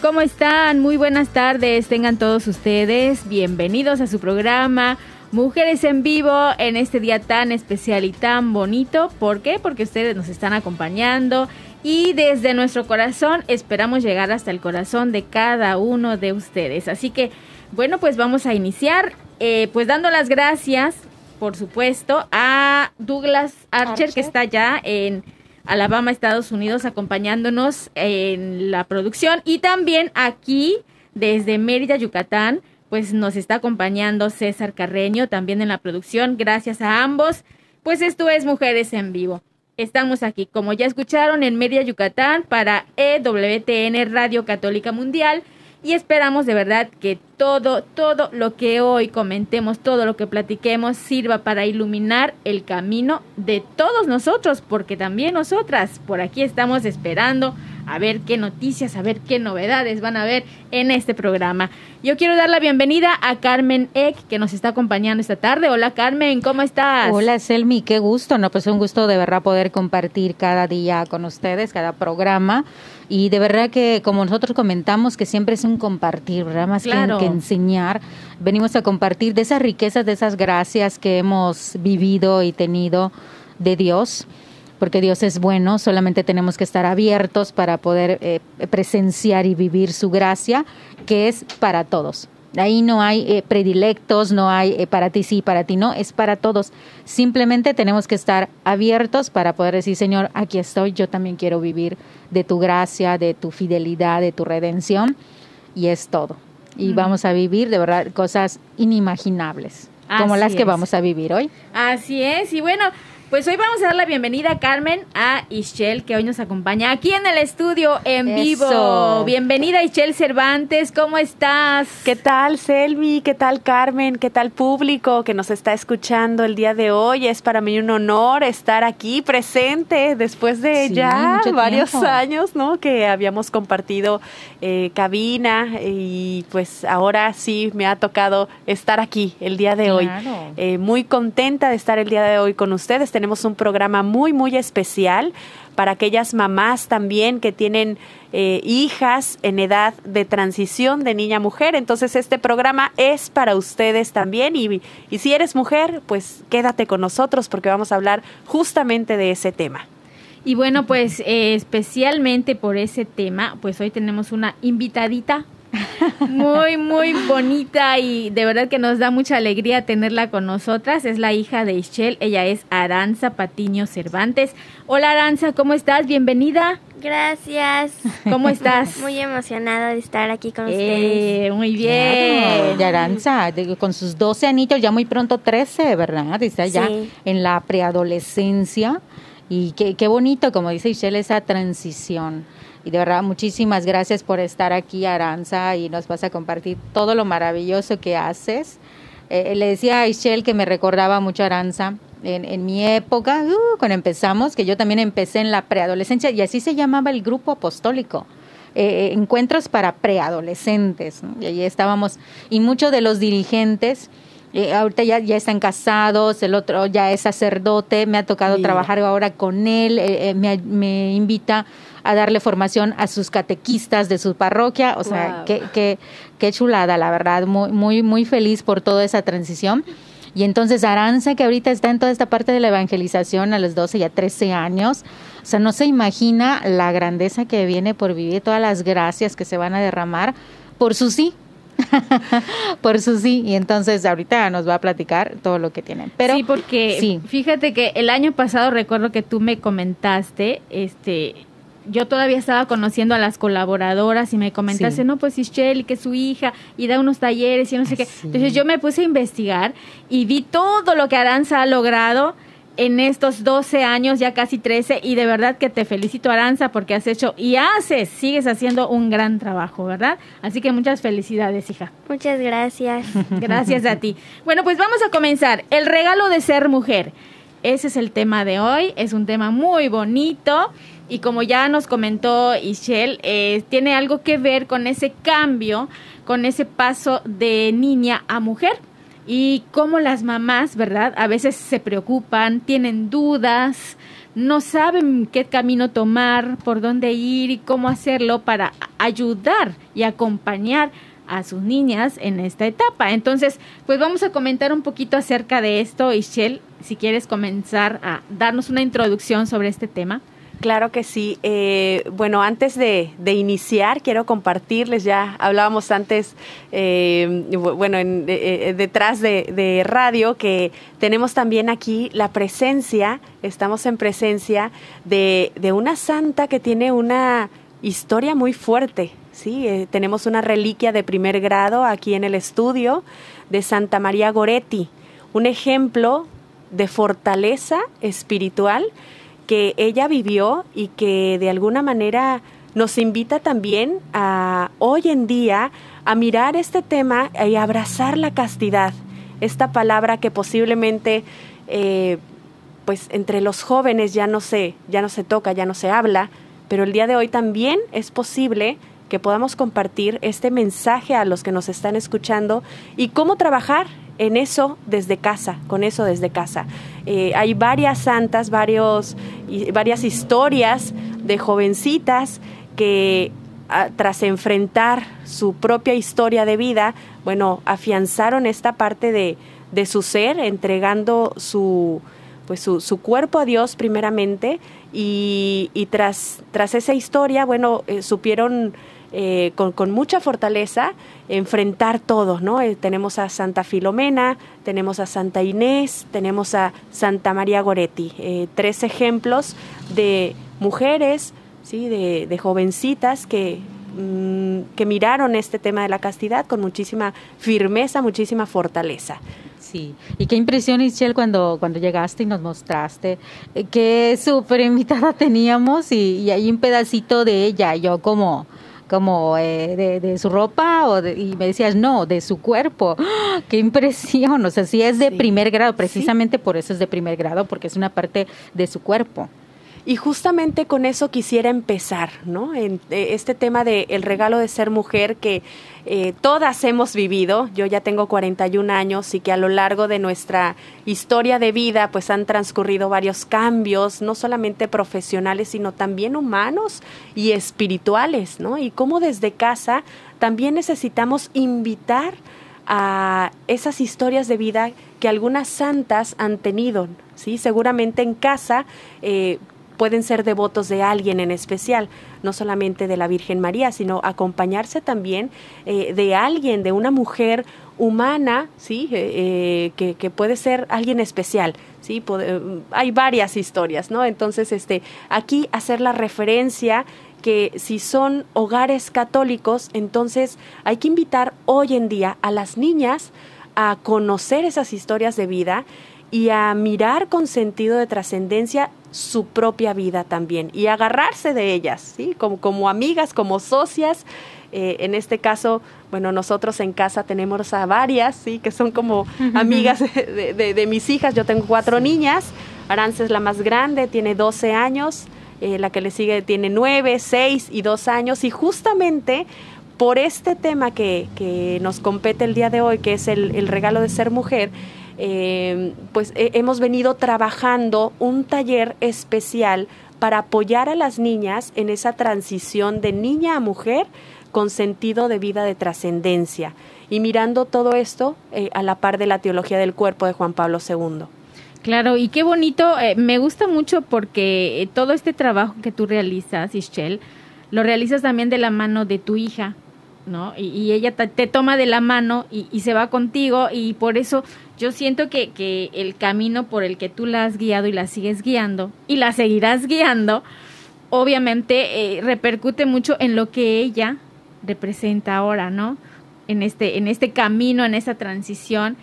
¿cómo están? Muy buenas tardes, tengan todos ustedes. Bienvenidos a su programa Mujeres en Vivo en este día tan especial y tan bonito. ¿Por qué? Porque ustedes nos están acompañando y desde nuestro corazón esperamos llegar hasta el corazón de cada uno de ustedes. Así que, bueno, pues vamos a iniciar, eh, pues dando las gracias, por supuesto, a Douglas Archer, que está ya en Alabama, Estados Unidos, acompañándonos en la producción. Y también aquí, desde Mérida, Yucatán, pues nos está acompañando César Carreño, también en la producción. Gracias a ambos. Pues esto es Mujeres en Vivo. Estamos aquí, como ya escucharon, en Mérida, Yucatán, para EWTN Radio Católica Mundial. Y esperamos de verdad que todo, todo lo que hoy comentemos, todo lo que platiquemos sirva para iluminar el camino de todos nosotros, porque también nosotras por aquí estamos esperando a ver qué noticias, a ver qué novedades van a ver en este programa. Yo quiero dar la bienvenida a Carmen Eck, que nos está acompañando esta tarde. Hola Carmen, ¿cómo estás? Hola Selmi, qué gusto, no, pues un gusto de verdad poder compartir cada día con ustedes, cada programa. Y de verdad que, como nosotros comentamos, que siempre es un compartir, ¿verdad? Más Claro. que, que enseñar, venimos a compartir de esas riquezas, de esas gracias que hemos vivido y tenido de Dios, porque Dios es bueno, solamente tenemos que estar abiertos para poder eh, presenciar y vivir su gracia, que es para todos. Ahí no hay eh, predilectos, no hay eh, para ti sí, para ti no, es para todos. Simplemente tenemos que estar abiertos para poder decir, Señor, aquí estoy, yo también quiero vivir de tu gracia, de tu fidelidad, de tu redención, y es todo. Y vamos a vivir de verdad cosas inimaginables, como Así las que es. vamos a vivir hoy. Así es, y bueno, pues hoy vamos a dar la bienvenida, Carmen, a Ischel, que hoy nos acompaña aquí en el estudio en Eso. vivo. Bienvenida, Ischel Cervantes, ¿cómo estás? ¿Qué tal, Selmi? ¿Qué tal, Carmen? ¿Qué tal, público que nos está escuchando el día de hoy? Es para mí un honor estar aquí presente después de Sí, ya varios tiempo. años, ¿no? Que habíamos compartido eh, cabina y pues ahora sí me ha tocado estar aquí el día de hoy. Eh, muy contenta de estar el día de hoy con ustedes. Tenemos un programa muy, muy especial para aquellas mamás también que tienen eh, hijas en edad de transición de niña a mujer. Entonces este programa es para ustedes también y, y si eres mujer, pues quédate con nosotros porque vamos a hablar justamente de ese tema. Y bueno, pues eh, especialmente por ese tema, pues hoy tenemos una invitadita muy, muy bonita y de verdad que nos da mucha alegría tenerla con nosotras. Es la hija de Ischel, ella es Aranza Patiño Cervantes. Hola Aranza, ¿cómo estás? Bienvenida. Gracias. ¿Cómo estás? Muy emocionada de estar aquí con ustedes. Eh, muy Claro, bien. de Aranza, de- con sus 12 anitos, ya muy pronto 13, ¿verdad? Está ya Sí. en la preadolescencia. Y qué, qué bonito, como dice Michelle, esa transición. Y de verdad, muchísimas gracias por estar aquí, Aranza, y nos vas a compartir todo lo maravilloso que haces. Eh, le decía a Michelle que me recordaba mucho a Aranza en, en mi época, uh, cuando empezamos, que yo también empecé en la preadolescencia, y así se llamaba el grupo apostólico eh, encuentros para preadolescentes. ¿no? Y ahí estábamos, y muchos de los dirigentes, eh, ahorita ya, ya están casados, el otro ya es sacerdote, me ha tocado Mira. trabajar ahora con él, eh, eh, me, me invita a darle formación a sus catequistas de su parroquia, o sea, Wow. qué, qué, qué chulada, la verdad, muy, muy, muy feliz por toda esa transición. Y entonces Aranza, que ahorita está en toda esta parte de la evangelización a los 12 y a 13 años, o sea, no se imagina la grandeza que viene por vivir, todas las gracias que se van a derramar por su sí, por su sí. Y entonces ahorita nos va a platicar todo lo que tienen. Pero, sí, porque fíjate que el año pasado recuerdo que tú me comentaste, este, yo todavía estaba conociendo a las colaboradoras y me comentaste, no, pues Ischel, que es su hija, y da unos talleres y no sé qué. Entonces yo me puse a investigar y vi todo lo que Aranza ha logrado en estos 12 años, ya casi 13, y de verdad que te felicito, Aranza, porque has hecho y haces, sigues haciendo un gran trabajo, ¿verdad? Así que muchas felicidades, hija. Muchas gracias. Gracias a ti. Bueno, pues vamos a comenzar. El regalo de ser mujer. Ese es el tema de hoy, es un tema muy bonito y como ya nos comentó Ishel, eh, tiene algo que ver con ese cambio, con ese paso de niña a mujer y cómo las mamás, ¿verdad? A veces se preocupan, tienen dudas, no saben qué camino tomar, por dónde ir y cómo hacerlo para ayudar y acompañar a sus niñas en esta etapa. Entonces, pues vamos a comentar un poquito acerca de esto. Ishel, si quieres comenzar a darnos una introducción sobre este tema. Claro que sí. Eh, bueno, antes de, iniciar, quiero compartirles, ya hablábamos antes, eh, bueno, eh, detrás de, radio, que tenemos también aquí la presencia, estamos en presencia de, de una santa que tiene una historia muy fuerte. Sí, tenemos una reliquia de primer grado aquí en el estudio de Santa María Goretti, un ejemplo de fortaleza espiritual que ella vivió y que de alguna manera nos invita también a hoy en día a mirar este tema y abrazar la castidad, esta palabra que posiblemente eh, pues entre los jóvenes ya no se, ya no se toca, ya no se habla, pero el día de hoy también es posible que podamos compartir este mensaje a los que nos están escuchando y cómo trabajar en eso desde casa, con eso desde casa. Eh, hay varias santas, varios, varias historias de jovencitas que ah, tras enfrentar su propia historia de vida, bueno, afianzaron esta parte de, de su ser, entregando su, pues su, su, cuerpo a Dios primeramente y, y tras, tras esa historia, bueno, eh, supieron eh, con, con, mucha fortaleza enfrentar todo, ¿no? Eh, tenemos a Santa Filomena, tenemos a Santa Inés, tenemos a Santa María Goretti, eh, tres ejemplos de mujeres, ¿sí? De, de jovencitas que, mm, que miraron este tema de la castidad con muchísima firmeza, muchísima fortaleza. Sí, y qué impresión, Michelle, cuando, cuando llegaste y nos mostraste qué súper invitada teníamos y, y hay un pedacito de ella, yo como como eh, de, su ropa o y me decías, no, de su cuerpo. ¡Ah! ¡Qué impresión! O sea, si es de primer grado, precisamente por eso es de primer grado, porque es una parte de su cuerpo. Y justamente con eso quisiera empezar, ¿no? En eh, este tema de el regalo de ser mujer que eh, todas hemos vivido. Yo ya tengo 41 años y que a lo largo de nuestra historia de vida, pues han transcurrido varios cambios, no solamente profesionales, sino también humanos y espirituales, ¿no? Y cómo desde casa también necesitamos invitar a esas historias de vida que algunas santas han tenido, ¿sí? Seguramente en casa eh, pueden ser devotos de alguien en especial, no solamente de la Virgen María, sino acompañarse también eh, de alguien, de una mujer humana, sí, eh, eh, que, puede ser alguien especial, sí, hay varias historias, ¿no? Entonces, este, aquí hacer la referencia que si son hogares católicos, entonces hay que invitar hoy en día a las niñas a conocer esas historias de vida y a mirar con sentido de trascendencia su propia vida también y agarrarse de ellas, ¿sí? Como, como amigas, como socias. Eh, en este caso, bueno, nosotros en casa tenemos a varias, ¿sí? Que son como amigas de, mis hijas. Yo tengo cuatro niñas. Arance es la más grande, tiene 12 años. Eh, la que le sigue tiene 9, 6 y 2 años. Y justamente por este tema que, que nos compete el día de hoy, que es el, el regalo de ser mujer, eh, pues hemos venido trabajando un taller especial para apoyar a las niñas en esa transición de niña a mujer con sentido de vida de trascendencia y mirando todo esto eh, a la par de la teología del cuerpo de Juan Pablo II. Claro, y qué bonito, eh, me gusta mucho porque eh, todo este trabajo que tú realizas, Ischel, lo realizas también de la mano de tu hija, ¿no? Y, ella te, toma de la mano y, se va contigo y por eso yo siento que, que el camino por el que tú la has guiado y la sigues guiando y la seguirás guiando, obviamente repercute mucho en lo que ella representa ahora, ¿no? en este, en este camino, en esta transición.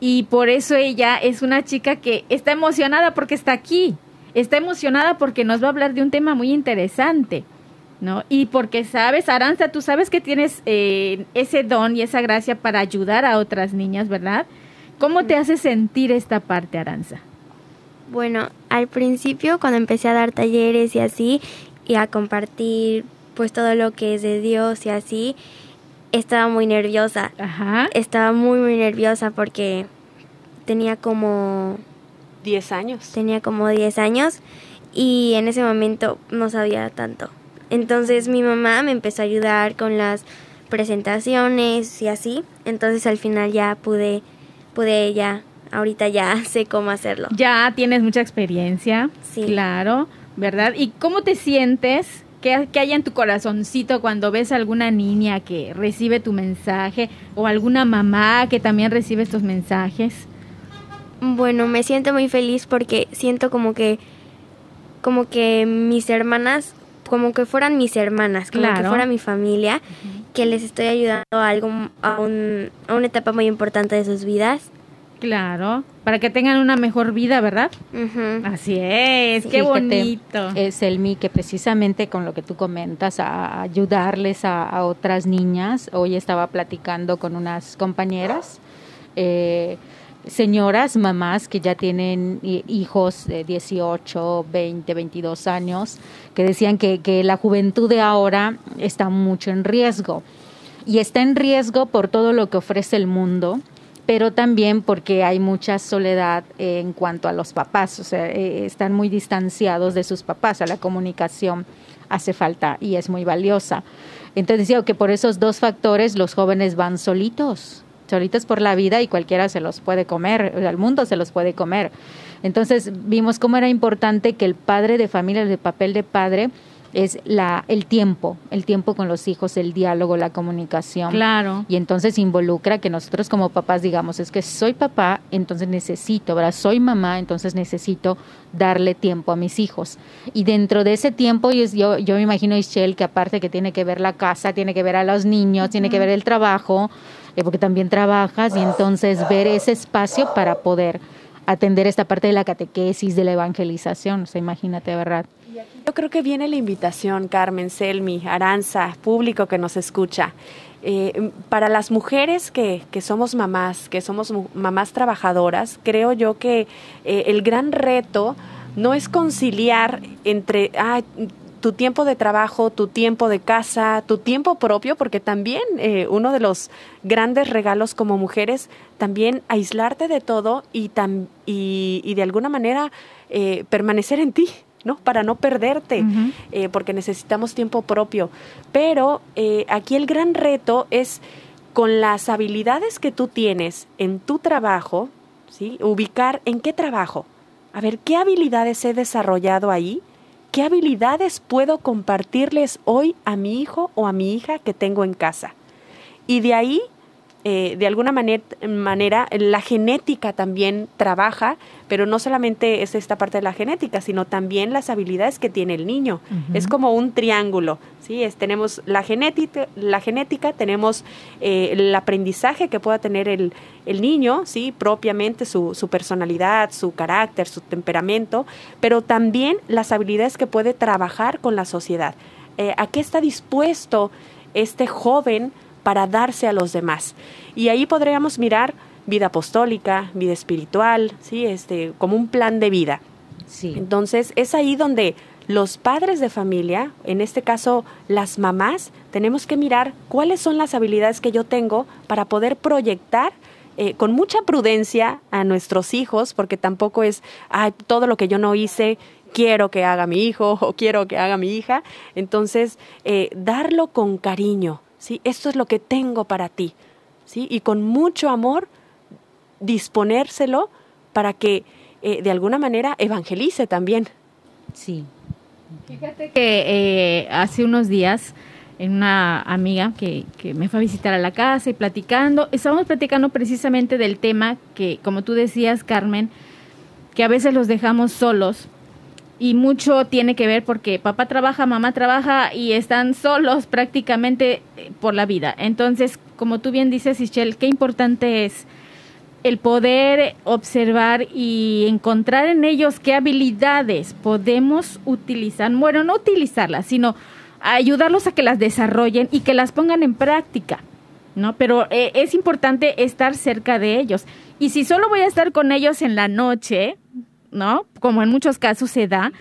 Y por eso ella es una chica que está emocionada porque está aquí. Está emocionada porque nos va a hablar de un tema muy interesante. ¿no? Y porque sabes, Aranza, tú sabes que tienes eh, ese don y esa gracia para ayudar a otras niñas, ¿verdad? ¿Cómo te hace sentir esta parte, Aranza? Bueno, al principio cuando empecé a dar talleres y así, y a compartir pues todo lo que es de Dios y así, estaba muy nerviosa. Ajá. Estaba muy, muy nerviosa porque tenía como... 10 años. Tenía como 10 años y en ese momento no sabía tanto. Entonces mi mamá me empezó a ayudar con las presentaciones y así. Entonces al final ya pude, pude ya, ahorita ya sé cómo hacerlo. Ya tienes mucha experiencia. Sí. Claro, ¿verdad? ¿Y cómo te sientes ¿Qué, hay en tu corazoncito cuando ves a alguna niña que recibe tu mensaje o alguna mamá que también recibe estos mensajes? Bueno, me siento muy feliz porque siento como que como que mis hermanas como que fueran mis hermanas, como que fuera mi familia, que les estoy ayudando a algo a, un, a una etapa muy importante de sus vidas Claro, para que tengan una mejor vida, ¿verdad? Así es, qué bonito. Es el mí que precisamente con lo que tú comentas, a ayudarles a, otras niñas. Hoy estaba platicando con unas compañeras, eh, señoras, mamás que ya tienen hijos de 18, 20, 22 años, que decían que, que la juventud de ahora está mucho en riesgo. Y está en riesgo por todo lo que ofrece el mundo pero también porque hay mucha soledad en cuanto a los papás, o sea, eh, están muy distanciados de sus papás, o sea, la comunicación hace falta y es muy valiosa. Entonces decía que por esos dos factores los jóvenes van solitos, solitos por la vida y cualquiera se los puede comer, el mundo se los puede comer. Entonces vimos cómo era importante que el padre de familia, el papel de padre, es la el tiempo, el tiempo con los hijos, el diálogo, la comunicación. Claro. Y entonces involucra que nosotros como papás digamos, es que soy papá, entonces necesito, ¿verdad? Soy mamá, entonces necesito darle tiempo a mis hijos. Y dentro de ese tiempo yo yo, me imagino Michelle que aparte que tiene que ver la casa, tiene que ver a los niños, tiene que ver el trabajo, eh, porque también trabajas y entonces ver ese espacio para poder atender esta parte de la catequesis, de la evangelización, o sea, imagínate, ¿verdad? Yo creo que viene la invitación, Carmen, Selmi, Aranza, público que nos escucha. Eh, para las mujeres que, que, somos mamás, que somos mamás trabajadoras, creo yo que eh, el gran reto no es conciliar entre tu tiempo de trabajo, tu tiempo de casa, tu tiempo propio, porque también eh, uno de los grandes regalos como mujeres, también aislarte de todo y, y, y de alguna manera permanecer en ti, ¿no? Para no perderte, eh, porque necesitamos tiempo propio. Pero eh, aquí el gran reto es con las habilidades que tú tienes en tu trabajo, ¿sí? Ubicar en qué trabajo. A ver, ¿qué habilidades he desarrollado ahí? ¿Qué habilidades puedo compartirles hoy a mi hijo o a mi hija que tengo en casa? Y de ahí eh, de alguna manera, manera, la genética también trabaja, pero no solamente es esta parte de la genética, sino también las habilidades que tiene el niño. Es como un triángulo, ¿sí? Es, tenemos la genética, la genética tenemos eh, el aprendizaje que pueda tener el, el niño, ¿sí? Propiamente su, su, personalidad, su carácter, su temperamento, pero también las habilidades que puede trabajar con la sociedad. Eh, ¿A qué está dispuesto este joven para darse a los demás. Y ahí podríamos mirar vida apostólica, vida espiritual, ¿sí? este, como un plan de vida. Sí. Entonces, es ahí donde los padres de familia, en este caso las mamás, tenemos que mirar cuáles son las habilidades que yo tengo para poder proyectar eh, con mucha prudencia a nuestros hijos, porque tampoco es todo lo que yo no hice, quiero que haga mi hijo o quiero que haga mi hija. Entonces, eh, darlo con cariño, ¿sí? Esto es lo que tengo para ti, ¿sí? Y con mucho amor disponérselo para que eh, de alguna manera evangelice también. Sí. Fíjate que eh, hace unos días en una amiga que, que, me fue a visitar a la casa y platicando, estábamos platicando precisamente del tema que, como tú decías, Carmen, que a veces los dejamos solos y mucho tiene que ver porque papá trabaja, mamá trabaja y están solos prácticamente eh, por la vida. Entonces, como tú bien dices, Ischel, qué importante es el poder observar y encontrar en ellos qué habilidades podemos utilizar, bueno, no utilizarlas, sino ayudarlos a que las desarrollen y que las pongan en práctica, ¿no? Pero eh, es importante estar cerca de ellos. Y si solo voy a estar con ellos en la noche, ¿no? Como en muchos casos se da,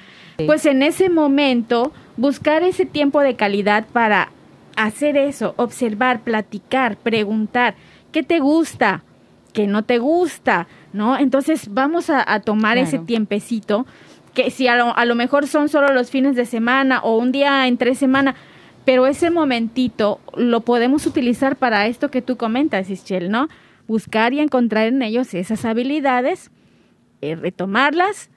pues en ese momento buscar ese tiempo de calidad para hacer eso, observar, platicar, preguntar, ¿qué te gusta? que no te gusta, ¿no? Entonces vamos a, tomar ese tiempecito, que si a lo, a lo, mejor son solo los fines de semana o un día en tres semanas, pero ese momentito lo podemos utilizar para esto que tú comentas, Ischel, ¿no? Buscar y encontrar en ellos esas habilidades, eh, retomarlas,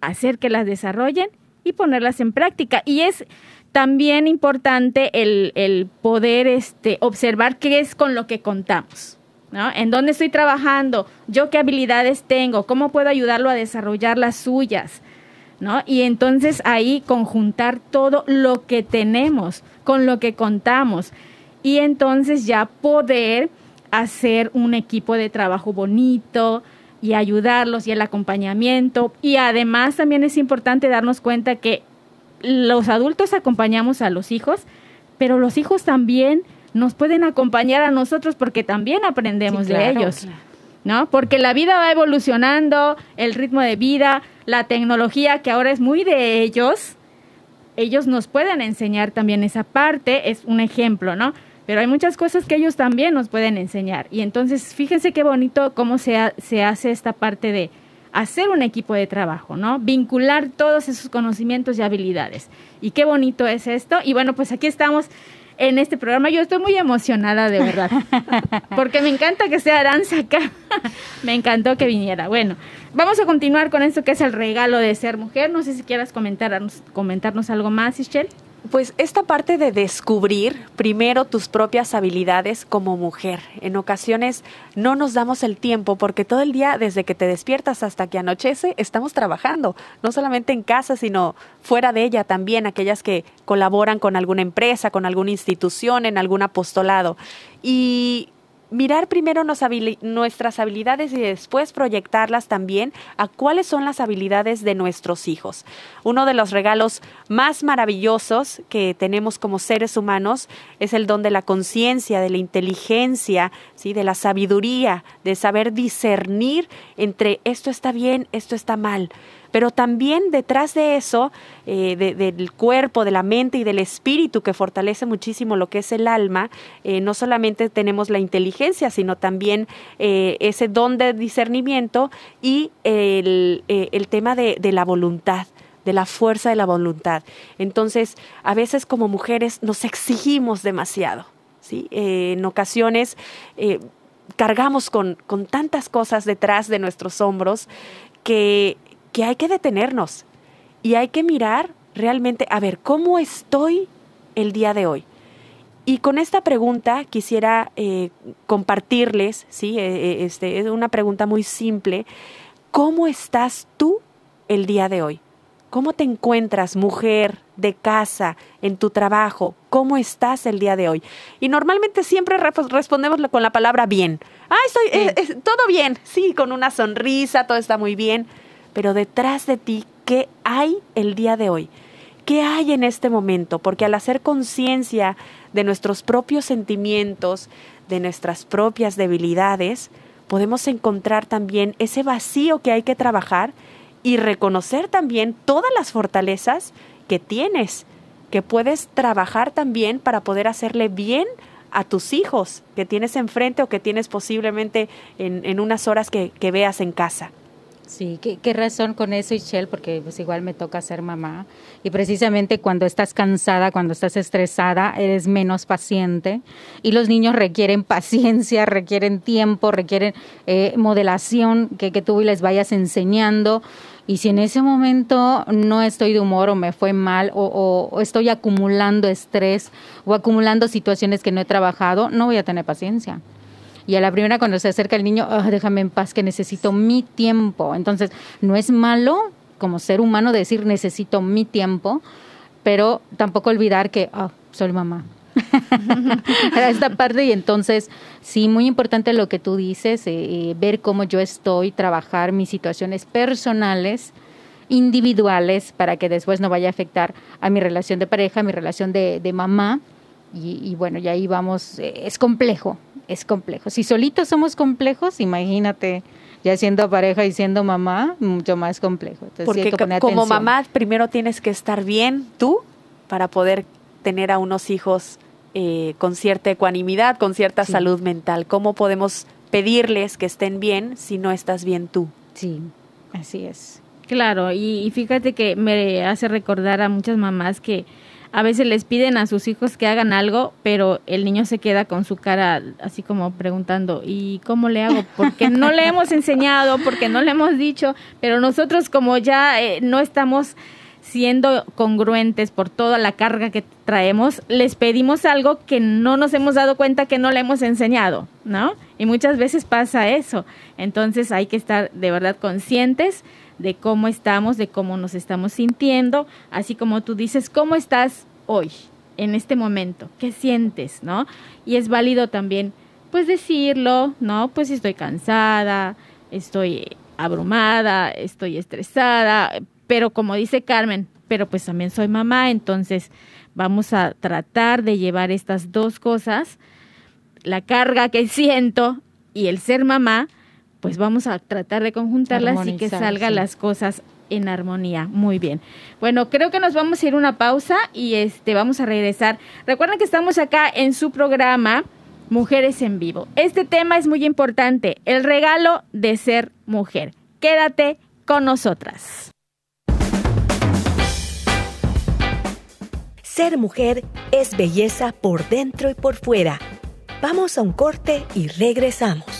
hacer que las desarrollen y ponerlas en práctica. Y es también importante el, poder este, observar qué es con lo que contamos. ¿no? ¿En dónde estoy trabajando? ¿Yo qué habilidades tengo? ¿Cómo puedo ayudarlo a desarrollar las suyas? ¿No? Y entonces ahí conjuntar todo lo que tenemos, con lo que contamos. Y entonces ya poder hacer un equipo de trabajo bonito y ayudarlos y el acompañamiento. Y además también es importante darnos cuenta que los adultos acompañamos a los hijos, pero los hijos también nos pueden acompañar a nosotros porque también aprendemos de ellos. ¿No? Porque la vida va evolucionando, el ritmo de vida, la tecnología que ahora es muy de ellos, ellos nos pueden enseñar también esa parte, es un ejemplo, ¿no? Pero hay muchas cosas que ellos también nos pueden enseñar. Y entonces, fíjense qué bonito cómo se, se hace esta parte de hacer un equipo de trabajo, ¿no? Vincular todos esos conocimientos y habilidades. Y qué bonito es esto. Y bueno, pues aquí estamos en este programa. Yo estoy muy emocionada, de verdad, porque me encanta que sea Aranza acá. me encantó que viniera. Bueno, vamos a continuar con esto que es el regalo de ser mujer. No sé si quieras comentarnos, comentarnos algo más, Ischel. Pues esta parte de descubrir primero tus propias habilidades como mujer. En ocasiones no nos damos el tiempo porque todo el día, desde que te despiertas hasta que anochece, estamos trabajando, no solamente en casa, sino fuera de ella también, aquellas que colaboran con alguna empresa, con alguna institución, en algún apostolado. Y mirar primero nuestras habilidades y después proyectarlas también a cuáles son las habilidades de nuestros hijos. Uno de los regalos más maravillosos que tenemos como seres humanos es el don de la conciencia, de la inteligencia, ¿sí? de la sabiduría, de saber discernir entre esto está bien, esto está mal pero también detrás de eso, eh, del cuerpo, de la mente y del espíritu que fortalece muchísimo lo que es el alma, eh, no solamente tenemos la inteligencia, sino también eh, ese don de discernimiento y el, tema de, de la voluntad de la fuerza de la voluntad. Entonces, a veces como mujeres nos exigimos demasiado, ¿sí? en ocasiones cargamos con, con tantas cosas detrás de nuestros hombros que que hay que detenernos y hay que mirar realmente, a ver, ¿cómo estoy el día de hoy? Y con esta pregunta quisiera eh, compartirles, ¿sí? Eh, eh, este, es una pregunta muy simple. ¿Cómo estás tú el día de hoy? ¿Cómo te encuentras, mujer de casa, en tu trabajo? ¿Cómo estás el día de hoy? Y normalmente siempre respondemos con la palabra bien. Ah, estoy todo bien. Sí, con una sonrisa, todo está muy bien pero detrás de ti, ¿qué hay el día de hoy? ¿Qué hay en este momento? Porque al hacer conciencia de nuestros propios sentimientos, de nuestras propias debilidades, podemos encontrar también ese vacío que hay que trabajar y reconocer también todas las fortalezas que tienes, que puedes trabajar también para poder hacerle bien a tus hijos que tienes enfrente o que tienes posiblemente en, unas horas que veas en casa. Sí, ¿qué, razón con eso, Michelle, porque pues igual me toca ser mamá. Y precisamente cuando estás cansada, cuando estás estresada, eres menos paciente. Y los niños requieren paciencia, requieren tiempo, requieren eh, modelación, que, que tú les vayas enseñando. Y si en ese momento no estoy de humor o me fue mal o, o, estoy acumulando estrés o acumulando situaciones que no he trabajado, no voy a tener paciencia. Y a la primera cuando se acerca el niño, ah, déjame en paz que necesito mi tiempo. Entonces, no es malo como ser humano decir necesito mi tiempo, pero tampoco olvidar que oh, soy mamá. esta parte y entonces sí muy importante lo que tú dices eh, ver cómo yo estoy trabajar mis situaciones personales individuales para que después no vaya a afectar a mi relación de pareja mi relación de, mamá y, y, bueno y ahí vamos eh, es complejo es complejo. Si solitos somos complejos, imagínate ya siendo pareja y siendo mamá, mucho más complejo. Porque como mamá primero tienes que estar bien tú para poder tener a unos hijos eh, con cierta ecuanimidad, con cierta salud mental. ¿Cómo podemos pedirles que estén bien si no estás bien tú? Sí, así es. Claro, y fíjate que me hace recordar a muchas mamás que a veces les piden a sus hijos que hagan algo, pero el niño se queda con su cara así como preguntando, ¿y cómo le hago? Porque no le hemos enseñado, porque no le hemos dicho, pero nosotros como ya eh, no estamos siendo congruentes por toda la carga que traemos, les pedimos algo que no nos hemos dado cuenta que no le hemos enseñado, ¿no? Y muchas veces pasa eso. Entonces hay que estar de verdad conscientes de cómo estamos, de cómo nos estamos sintiendo, así como tú dices, ¿cómo estás hoy, en este momento? ¿Qué sientes, no? Y es válido también, pues decirlo, ¿no? Pues estoy cansada, estoy abrumada, estoy estresada, pero como dice Carmen, pero pues también soy mamá, entonces vamos a tratar de llevar estas dos cosas, la carga que siento y el ser mamá, pues vamos a tratar de conjuntarlas y que salgan las cosas en armonía. Muy bien. Bueno, creo que nos vamos a ir una pausa y este vamos a regresar. Recuerden que estamos acá en su programa Mujeres en Vivo. Este tema es muy importante, el regalo de ser mujer. Quédate con nosotras. Ser mujer es belleza por dentro y por fuera. Vamos a un corte y regresamos.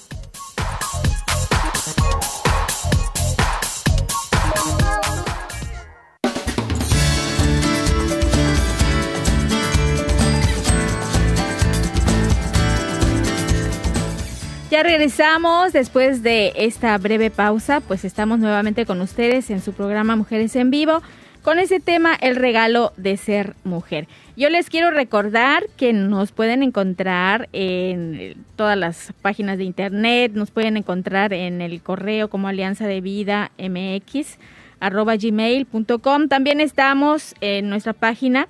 Ya regresamos después de esta breve pausa, pues estamos nuevamente con ustedes en su programa Mujeres en Vivo con ese tema el regalo de ser mujer. Yo les quiero recordar que nos pueden encontrar en todas las páginas de internet, nos pueden encontrar en el correo como Alianza de Vida MX arroba gmail.com. También estamos en nuestra página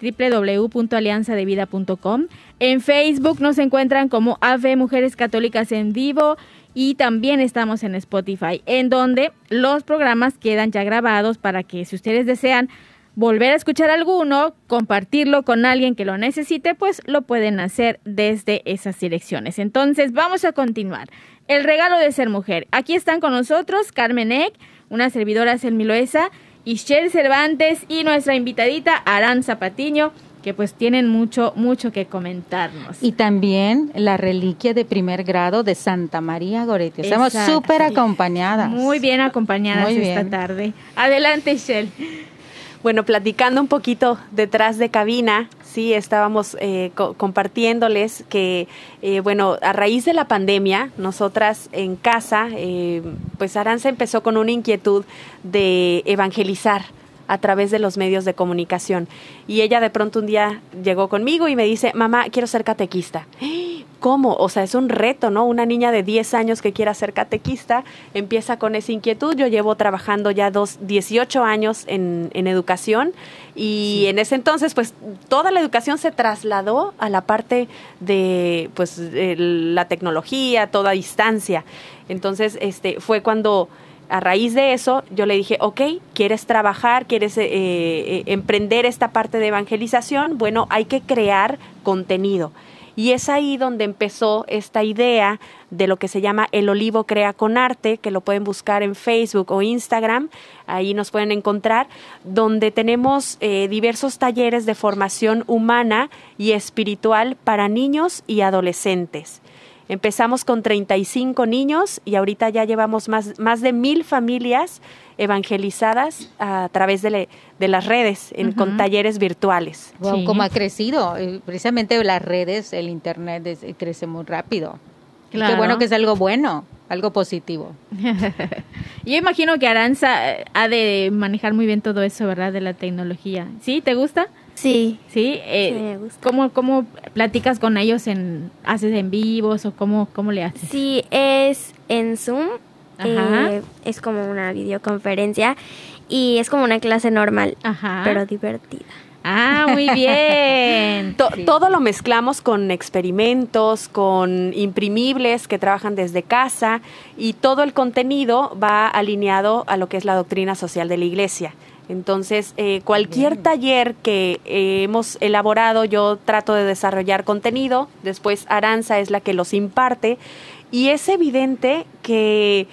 www.alianzadevida.com. En Facebook nos encuentran como AVE Mujeres Católicas en Vivo y también estamos en Spotify, en donde los programas quedan ya grabados para que si ustedes desean volver a escuchar alguno, compartirlo con alguien que lo necesite, pues lo pueden hacer desde esas direcciones. Entonces, vamos a continuar. El regalo de ser mujer. Aquí están con nosotros Carmen Eck, una servidora Selmiloesa Ishel Cervantes y nuestra invitadita Aranza Patiño que pues tienen mucho, mucho que comentarnos. Y también la reliquia de primer grado de Santa María Goretti. Estamos súper acompañadas. Muy bien acompañadas esta tarde. Adelante, Shell. Bueno, platicando un poquito detrás de cabina, sí, estábamos eh, compartiéndoles que, eh, bueno, a raíz de la pandemia, nosotras en casa, eh, pues Aranza empezó con una inquietud de evangelizar a través de los medios de comunicación. Y ella de pronto un día llegó conmigo y me dice, mamá, quiero ser catequista. ¿Cómo? O sea, es un reto, ¿no? Una niña de 10 años que quiera ser catequista empieza con esa inquietud. Yo llevo trabajando ya dos, 18 años en, en educación y en ese entonces, pues, toda la educación se trasladó a la parte de, pues, la tecnología, toda distancia. Entonces, este, fue cuando a raíz de eso, yo le dije, ok, ¿quieres trabajar? ¿Quieres eh, eh, emprender esta parte de evangelización? Bueno, hay que crear contenido. Y es ahí donde empezó esta idea de lo que se llama El Olivo Crea con Arte, que lo pueden buscar en Facebook o Instagram, ahí nos pueden encontrar, donde tenemos eh, diversos talleres de formación humana y espiritual para niños y adolescentes. Empezamos con 35 niños y ahorita ya llevamos más, más de mil familias evangelizadas a través de, las redes, en, con talleres virtuales. Wow, ¿Cómo ha crecido? Eh, precisamente las redes, el Internet crece muy rápido. Qué bueno que es algo bueno, algo positivo. Yo imagino que Aranza eh, ha de manejar muy bien todo eso, ¿verdad? De la tecnología. ¿Sí? ¿Te gusta? Sí. ¿Sí? Eh, ¿cómo, ¿Cómo platicas con ellos? en ¿Haces en vivos o cómo, cómo le haces? Sí, es en Zoom. Eh, es como una videoconferencia y es como una clase normal, pero divertida. Ah, muy bien. Todo lo mezclamos con experimentos, con imprimibles que trabajan desde casa y todo el contenido va alineado a lo que es la doctrina social de la iglesia. Entonces, eh, cualquier taller que eh, hemos elaborado, yo trato de desarrollar contenido, después Aranza es la que los imparte, y es evidente que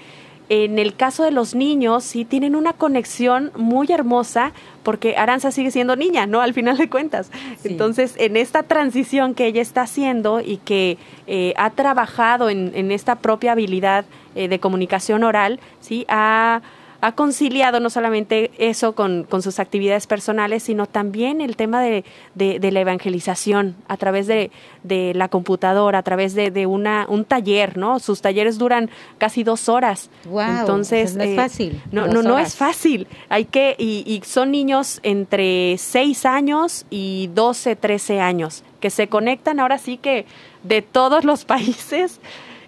en el caso de los niños sí tienen una conexión muy hermosa porque Aranza sigue siendo niña, ¿no? Al final de cuentas. Entonces, en esta transición que ella está haciendo y que eh, ha trabajado en, en, esta propia habilidad de comunicación oral, ¿sí? Ha ha conciliado no solamente eso con, sus actividades personales, sino también el tema de, la evangelización a través de, la computadora, a través de, una, un taller, ¿no? Sus talleres duran casi dos horas. Entonces, no es eh, fácil. No, no, no es fácil. Hay que, y, y son niños entre seis años y 12, 13 años, que se conectan ahora sí que de todos los países.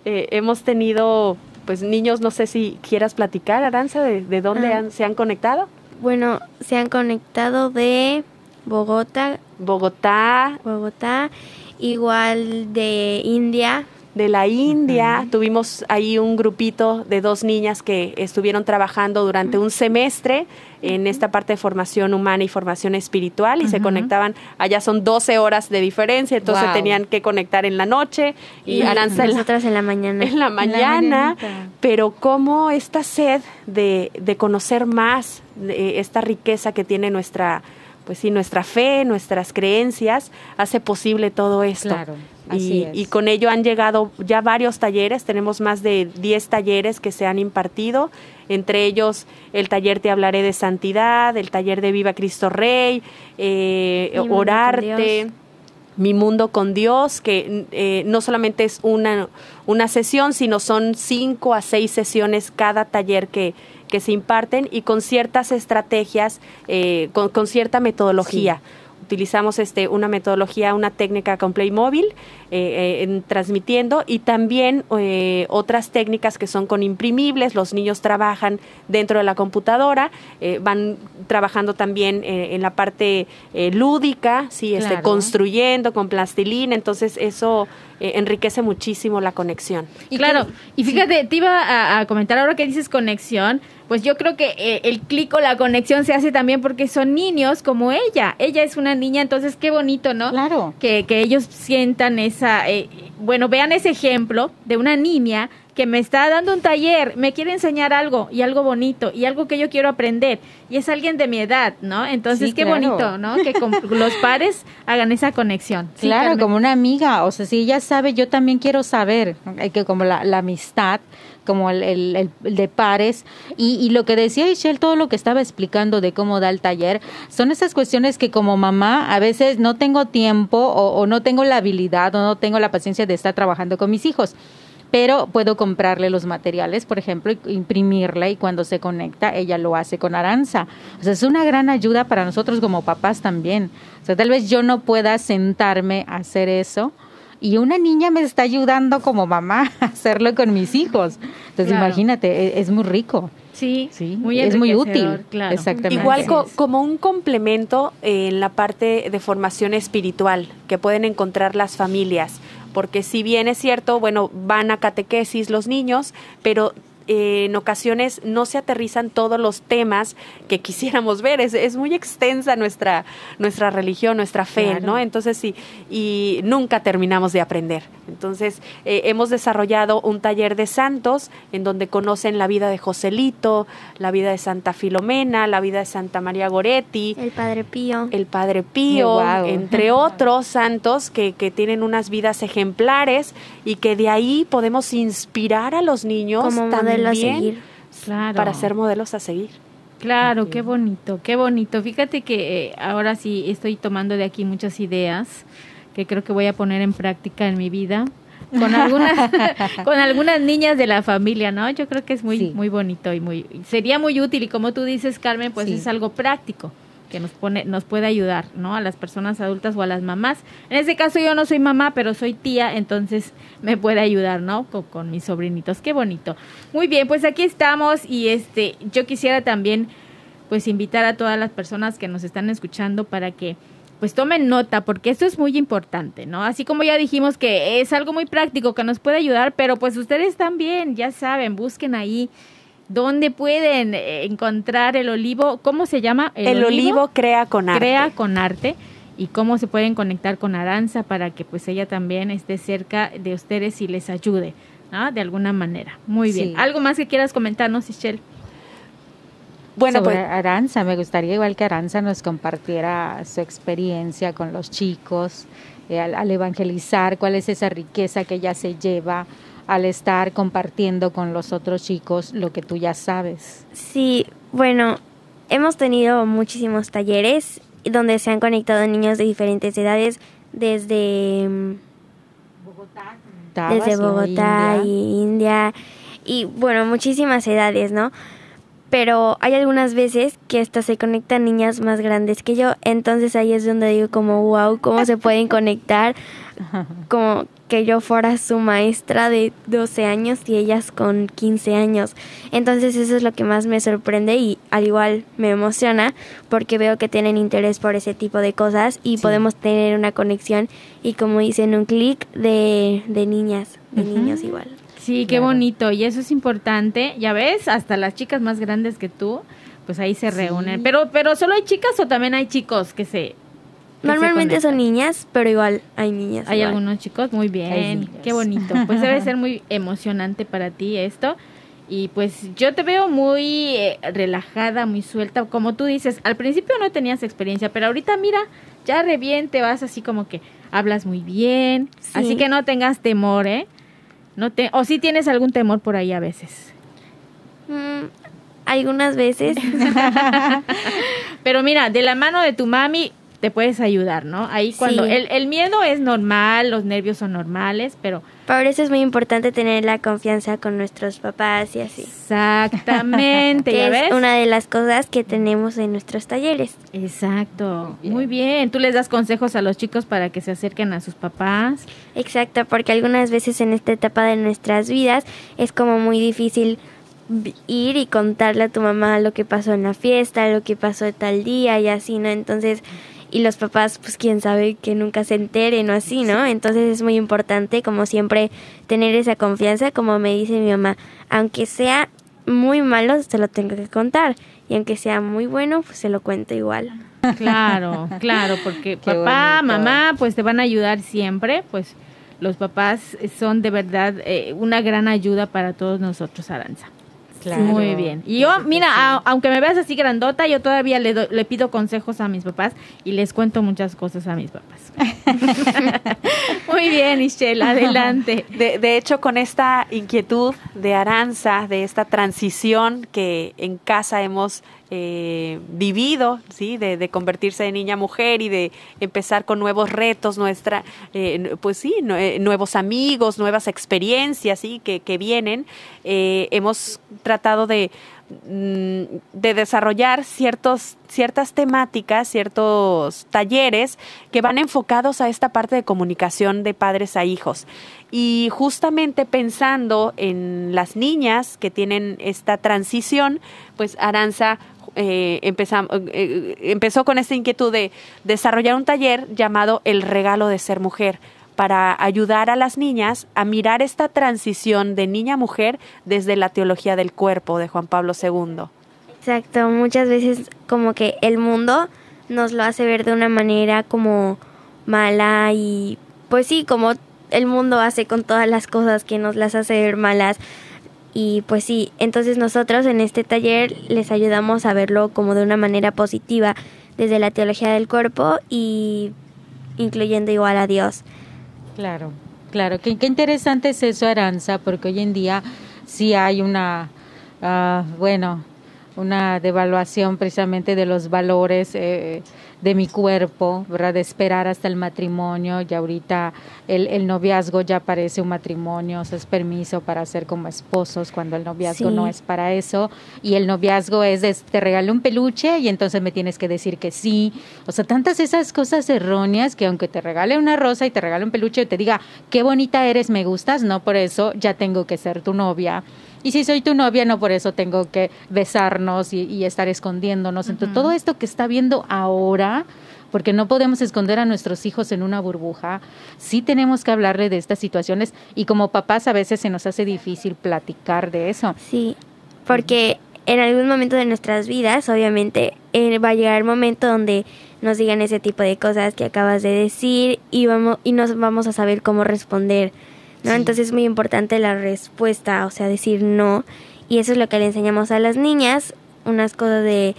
Eh, hemos tenido pues niños, no sé si quieras platicar, Aranza, de, dónde ah. se han conectado. Bueno, se han conectado de Bogotá. Bogotá. Bogotá, igual de India, de la India. Tuvimos ahí un grupito de dos niñas que estuvieron trabajando durante un semestre en esta parte de formación humana y formación espiritual y se conectaban, allá son 12 horas de diferencia, entonces tenían que conectar en la noche y, Aranza nosotras en la mañana. En la mañana, pero como esta sed de, de conocer más de esta riqueza que tiene nuestra pues sí, nuestra fe, nuestras creencias hace posible todo esto. Claro y, con ello han llegado ya varios talleres, tenemos más de 10 talleres que se han impartido, entre ellos el taller Te hablaré de santidad, el taller de Viva Cristo Rey, eh, Orarte. Mi Mundo con Dios, que eh, no solamente es una, una sesión, sino son cinco a seis sesiones cada taller que, que se imparten y con ciertas estrategias, eh, con, cierta metodología utilizamos este, una metodología, una técnica con Playmobil eh, eh, transmitiendo y también eh, otras técnicas que son con imprimibles. Los niños trabajan dentro de la computadora, van trabajando también en la parte lúdica, sí, este, construyendo con plastilina. Entonces eso enriquece muchísimo la conexión. Y claro, y fíjate, te iba a comentar ahora que dices conexión pues yo creo que eh, el clic o la conexión se hace también porque son niños como ella. Ella es una niña, entonces qué bonito, ¿no? Claro. Que, que ellos sientan esa, eh, bueno, vean ese ejemplo de una niña que me está dando un taller, me quiere enseñar algo y algo bonito y algo que yo quiero aprender y es alguien de mi edad, ¿no? Entonces, qué bonito, ¿no? Que con los pares hagan esa conexión. claro, como una amiga, o sea, si ella sabe, yo también quiero saber, que como la, la amistad como el, el, de pares. Y, y, lo que decía Michelle, todo lo que estaba explicando de cómo da el taller, son esas cuestiones que como mamá a veces no tengo tiempo o, o no tengo la habilidad o no tengo la paciencia de estar trabajando con mis hijos pero puedo comprarle los materiales, por ejemplo, imprimirla y cuando se conecta ella lo hace con Aranza. O sea, es una gran ayuda para nosotros como papás también. O sea, tal vez yo no pueda sentarme a hacer eso, y una niña me está ayudando como mamá a hacerlo con mis hijos. Entonces, imagínate, e, es, muy rico. Sí, sí muy es muy útil. Claro. Exactamente. Igual como un complemento en la parte de formación espiritual que pueden encontrar las familias, porque si bien es cierto, bueno, van a catequesis los niños, pero en ocasiones no se aterrizan todos los temas que quisiéramos ver. Es, es muy extensa nuestra, nuestra religión, nuestra fe, ¿no? Entonces sí, y nunca terminamos de aprender. Entonces eh, hemos desarrollado un taller de santos en donde conocen la vida de Joselito, la vida de Santa Filomena, la vida de Santa María Goretti. El Padre Pío. El Padre Pío, entre otros santos que, que tienen unas vidas ejemplares y que de ahí podemos inspirar a los niños Como a seguir. Para ser modelos a seguir. Claro, qué bonito, qué bonito. Fíjate que eh, ahora sí estoy tomando de aquí muchas ideas que creo que voy a poner en práctica en mi vida con algunas con algunas niñas de la familia, ¿no? Yo creo que es muy muy bonito y muy sería muy útil y como tú dices, Carmen, pues es algo práctico que nos pone nos puede ayudar, ¿no? A las personas adultas o a las mamás. En este caso yo no soy mamá, pero soy tía, entonces me puede ayudar, ¿no? Con, mis sobrinitos. Qué bonito. Muy bien, pues aquí estamos y este yo quisiera también pues invitar a todas las personas que nos están escuchando para que pues tomen nota porque esto es muy importante, ¿no? Así como ya dijimos que es algo muy práctico que nos puede ayudar, pero pues ustedes también, ya saben, busquen ahí ¿Dónde pueden eh, encontrar el olivo? ¿Cómo se llama? El, olivo, crea con arte. Crea con arte. Y cómo se pueden conectar con Aranza para que pues ella también esté cerca de ustedes y les ayude, ¿no? De alguna manera. Muy bien. ¿Algo más que quieras comentarnos, Michelle? Bueno, pues Aranza, me gustaría igual que Aranza nos compartiera su experiencia con los chicos, eh, al evangelizar, cuál es esa riqueza que ella se lleva al estar compartiendo con los otros chicos lo que tú ya sabes. Sí, bueno, hemos tenido muchísimos talleres donde se han conectado niños de diferentes edades desde Bogotá, desde Bogotá y India y bueno, muchísimas edades, ¿no? Pero hay algunas veces que hasta se conectan niñas más grandes que yo, entonces ahí es donde digo como wow, cómo se pueden conectar, como que yo fuera su maestra de 12 años y ellas con 15 años. Entonces eso es lo que más me sorprende y al igual me emociona porque veo que tienen interés por ese tipo de cosas y podemos tener una conexión y como dicen un clic de, de niñas, de niños igual. Sí, qué bonito y eso es importante. Ya ves, hasta las chicas más grandes que tú, pues ahí se reúnen. Pero, pero solo hay chicas o también hay chicos que se Normalmente son niñas, pero igual hay niñas. Hay algunos chicos, muy bien, qué bonito. Pues debe ser muy emocionante para ti esto. Y pues yo te veo muy eh, relajada, muy suelta. Como tú dices, al principio no tenías experiencia, pero ahorita mira, ya re bien te vas así como que hablas muy bien. Así que no tengas temor, ¿eh? No te, o si sí tienes algún temor por ahí a veces. Mm, algunas veces. pero mira, de la mano de tu mami te puedes ayudar, ¿no? Ahí cuando el, el, miedo es normal, los nervios son normales, pero... Por eso es muy importante tener la confianza con nuestros papás y así. Exactamente, que es una de las cosas que tenemos en nuestros talleres. Exacto, muy bien. Tú les das consejos a los chicos para que se acerquen a sus papás. Exacto, porque algunas veces en esta etapa de nuestras vidas es como muy difícil ir y contarle a tu mamá lo que pasó en la fiesta, lo que pasó tal día y así, ¿no? Entonces y los papás, pues quién sabe que nunca se enteren o así, ¿no? Entonces es muy importante, como siempre, tener esa confianza, como me dice mi mamá, aunque sea muy malo, se lo tengo que contar, y aunque sea muy bueno, pues se lo cuento igual. Claro, claro, porque papá, mamá, pues te van a ayudar siempre, pues los papás son de verdad eh, una gran ayuda para todos nosotros, Aranza. Muy bien. Y yo, mira, aunque me veas así grandota, yo todavía le, le pido consejos a mis papás y les cuento muchas cosas a mis papás. Muy bien, Michelle, adelante. De, de, hecho, con esta inquietud de Aranza, de esta transición que en casa hemos eh, vivido, ¿sí? De, convertirse de niña a mujer y de empezar con nuevos retos, nuestra, eh, pues sí, eh, nuevos amigos, nuevas experiencias, ¿sí? Que, vienen. hemos tratado de Mm, de desarrollar ciertos, ciertas temáticas, ciertos talleres que van enfocados a esta parte de comunicación de padres a hijos. Y justamente pensando en las niñas que tienen esta transición, pues Aranza eh, eh, empezó con esta inquietud de desarrollar un taller llamado El regalo de ser mujer para ayudar a las niñas a mirar esta transición de niña a mujer desde la teología del cuerpo de Juan Pablo II. Exacto, muchas veces como que el mundo nos lo hace ver de una manera como mala y pues sí, como el mundo hace con todas las cosas que nos las hace ver malas. Y pues sí, entonces nosotros en este taller les ayudamos a verlo como de una manera positiva desde la teología del cuerpo y incluyendo igual a Dios. Claro, claro. Qué, interesante es eso, Aranza, porque hoy en día sí hay una, uh, bueno, una devaluación precisamente de los valores eh, de mi cuerpo, ¿verdad? De esperar hasta el matrimonio. Y ahorita el, el noviazgo ya parece un matrimonio, o sea, es permiso para ser como esposos cuando el noviazgo no es para eso. Y el noviazgo es de, te regalo un peluche y entonces me tienes que decir que sí. O sea, tantas esas cosas erróneas que aunque te regale una rosa y te regale un peluche y te diga, qué bonita eres, me gustas, no por eso ya tengo que ser tu novia y si soy tu novia, no por eso tengo que besarnos y, estar escondiéndonos. Entonces, todo esto que está viendo ahora, porque no podemos esconder a nuestros hijos en una burbuja, sí tenemos que hablarle de estas situaciones y como papás a veces se nos hace difícil platicar de eso. Sí, porque en algún momento de nuestras vidas, obviamente, eh, va a llegar el momento donde nos digan ese tipo de cosas que acabas de decir y vamos y nos vamos a saber cómo responder ¿no? Entonces es muy importante la respuesta, o sea, decir no. Y eso es lo que le enseñamos a las niñas, unas cosas de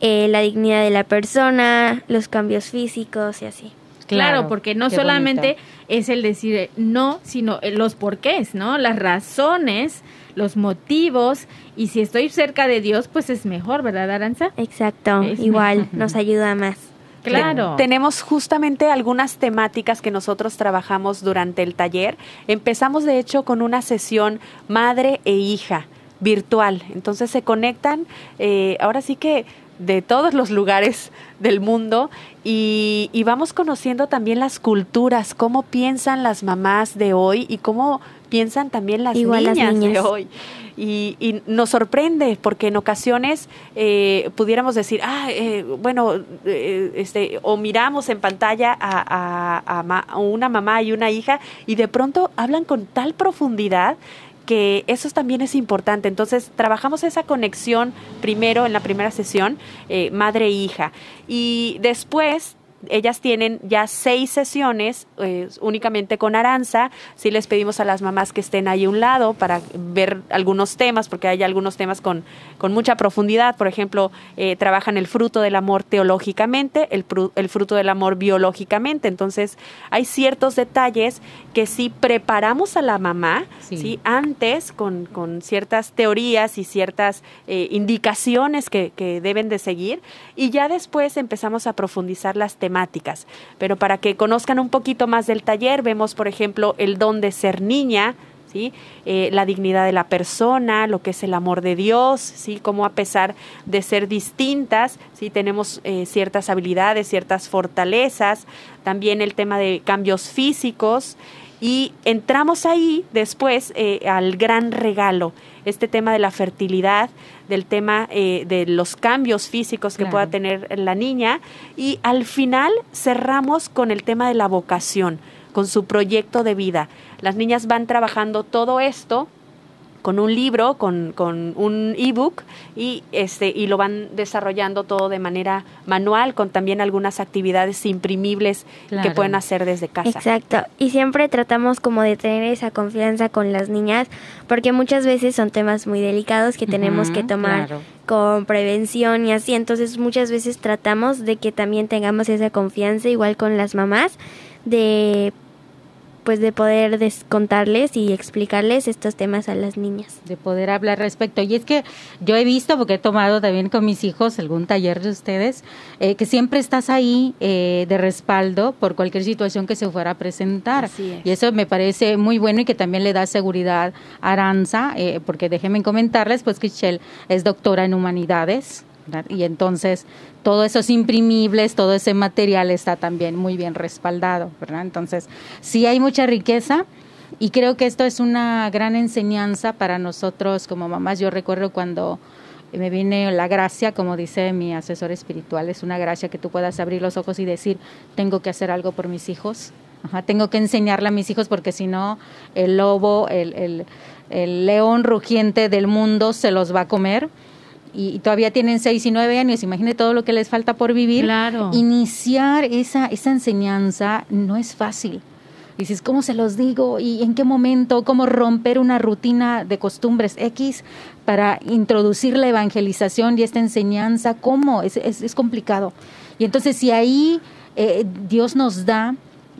eh, la dignidad de la persona, los cambios físicos y así. Claro, porque no solamente es el decir no, sino los porqués, ¿no? Las razones, los motivos, y si estoy cerca de Dios, pues es mejor, ¿verdad, Aranza? Exacto, igual, nos ayuda más. Claro. Tenemos justamente algunas temáticas que nosotros trabajamos durante el taller. Empezamos de hecho con una sesión madre e hija virtual. Entonces se conectan, eh, ahora sí que de todos los lugares del mundo y, y, vamos conociendo también las culturas, cómo piensan las mamás de hoy y cómo piensan también las, niñas, de hoy y, nos sorprende porque en ocasiones eh, pudiéramos decir, ah, eh, bueno, eh, este, o miramos en pantalla a, a, una mamá y una hija y de pronto hablan con tal profundidad que eso también es importante. Entonces, trabajamos esa conexión primero en la primera sesión, madre e hija. Y después ellas tienen ya seis sesiones eh, únicamente con Aranza. Sí les pedimos a las mamás que estén ahí a un lado para ver algunos temas, porque hay algunos temas con, con mucha profundidad. Por ejemplo, eh, trabajan el fruto del amor teológicamente, el, el, fruto del amor biológicamente. Entonces, hay ciertos detalles que sí preparamos a la mamá, sí, antes con, con, ciertas teorías y ciertas eh, indicaciones que, que deben de seguir, y ya después empezamos a profundizar las temas Pero para que conozcan un poquito más del taller, vemos, por ejemplo, el don de ser niña, ¿sí? Eh, la dignidad de la persona, lo que es el amor de Dios, ¿sí? Cómo a pesar de ser distintas, ¿sí? Tenemos eh, ciertas habilidades, ciertas fortalezas, también el tema de cambios físicos, y entramos ahí después eh, al gran regalo, este tema de la fertilidad, del tema eh, de los cambios físicos que pueda tener la niña y al final cerramos con el tema de la vocación, con su proyecto de vida. Las niñas van trabajando todo esto con un libro, con, con un ebook y este y lo van desarrollando todo de manera manual con también algunas actividades imprimibles que pueden hacer desde casa. Exacto. Y siempre tratamos como de tener esa confianza con las niñas porque muchas veces son temas muy delicados que tenemos que tomar con prevención y así, entonces muchas veces tratamos de que también tengamos esa confianza igual con las mamás de pues de poder contarles y explicarles estos temas a las niñas. De poder hablar respecto. Y es que yo he visto, porque he tomado también con mis hijos algún taller de ustedes, eh, que siempre estás ahí eh, de respaldo por cualquier situación que se fuera a presentar. Y eso me parece muy bueno y que también le da seguridad a Aranza, eh, porque déjenme comentarles, pues que Shell es doctora en humanidades. Y entonces todos esos imprimibles, todo ese material está también muy bien respaldado, ¿verdad? Entonces, sí hay mucha riqueza y creo que esto es una gran enseñanza para nosotros como mamás. Yo recuerdo cuando me viene la gracia, como dice mi asesor espiritual, es una gracia que tú puedas abrir los ojos y decir, tengo que hacer algo por mis hijos, tengo que enseñarle a mis hijos porque si no, el lobo, el, el, el león rugiente del mundo se los va a comer y, todavía tienen seis y nueve años, imagínate todo lo que les falta por vivir. Claro. Iniciar esa, esa enseñanza no es fácil. Dices, ¿cómo se los digo? ¿Y en qué momento? ¿Cómo romper una rutina de costumbres X para introducir la evangelización y esta enseñanza? ¿Cómo? Es, es, es complicado. Y entonces si ahí eh, Dios nos da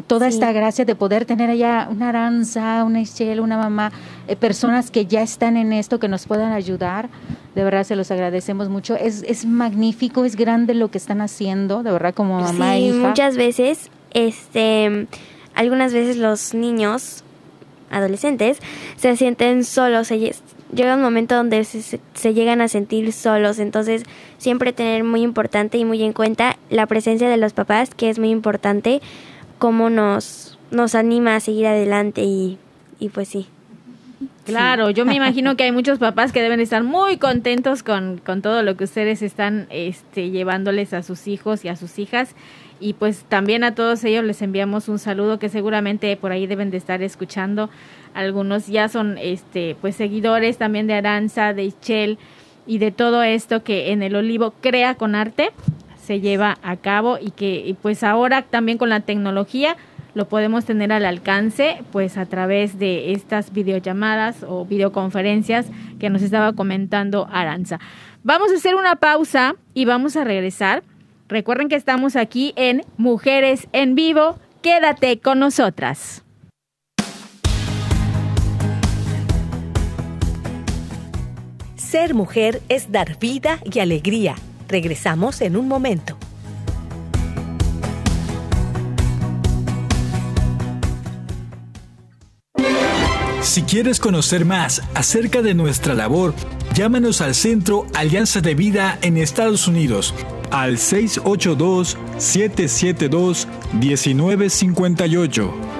toda esta gracia de poder tener allá una aranza, una Ischel, una mamá, eh, personas que ya están en esto, que nos puedan ayudar. De verdad se los agradecemos mucho. Es, es magnífico, es grande lo que están haciendo, de verdad, como mamá e hija. Muchas veces, este, algunas veces los niños, adolescentes, se sienten solos. llega un momento donde se, se llegan a sentir solos. Entonces, siempre tener muy importante y muy en cuenta la presencia de los papás, que es muy importante cómo nos, nos anima a seguir adelante y, y pues sí. Claro, yo me imagino que hay muchos papás que deben estar muy contentos con, con todo lo que ustedes están este, llevándoles a sus hijos y a sus hijas. Y pues también a todos ellos les enviamos un saludo que seguramente por ahí deben de estar escuchando. Algunos ya son este, pues seguidores también de Aranza, de Ichel y de todo esto que en el Olivo crea con arte se lleva a cabo y que pues ahora también con la tecnología lo podemos tener al alcance pues a través de estas videollamadas o videoconferencias que nos estaba comentando Aranza. Vamos a hacer una pausa y vamos a regresar. Recuerden que estamos aquí en Mujeres en Vivo. Quédate con nosotras. Ser mujer es dar vida y alegría Regresamos en un momento. Si quieres conocer más acerca de nuestra labor, llámanos al Centro Alianza de Vida en Estados Unidos al 682-772-1958.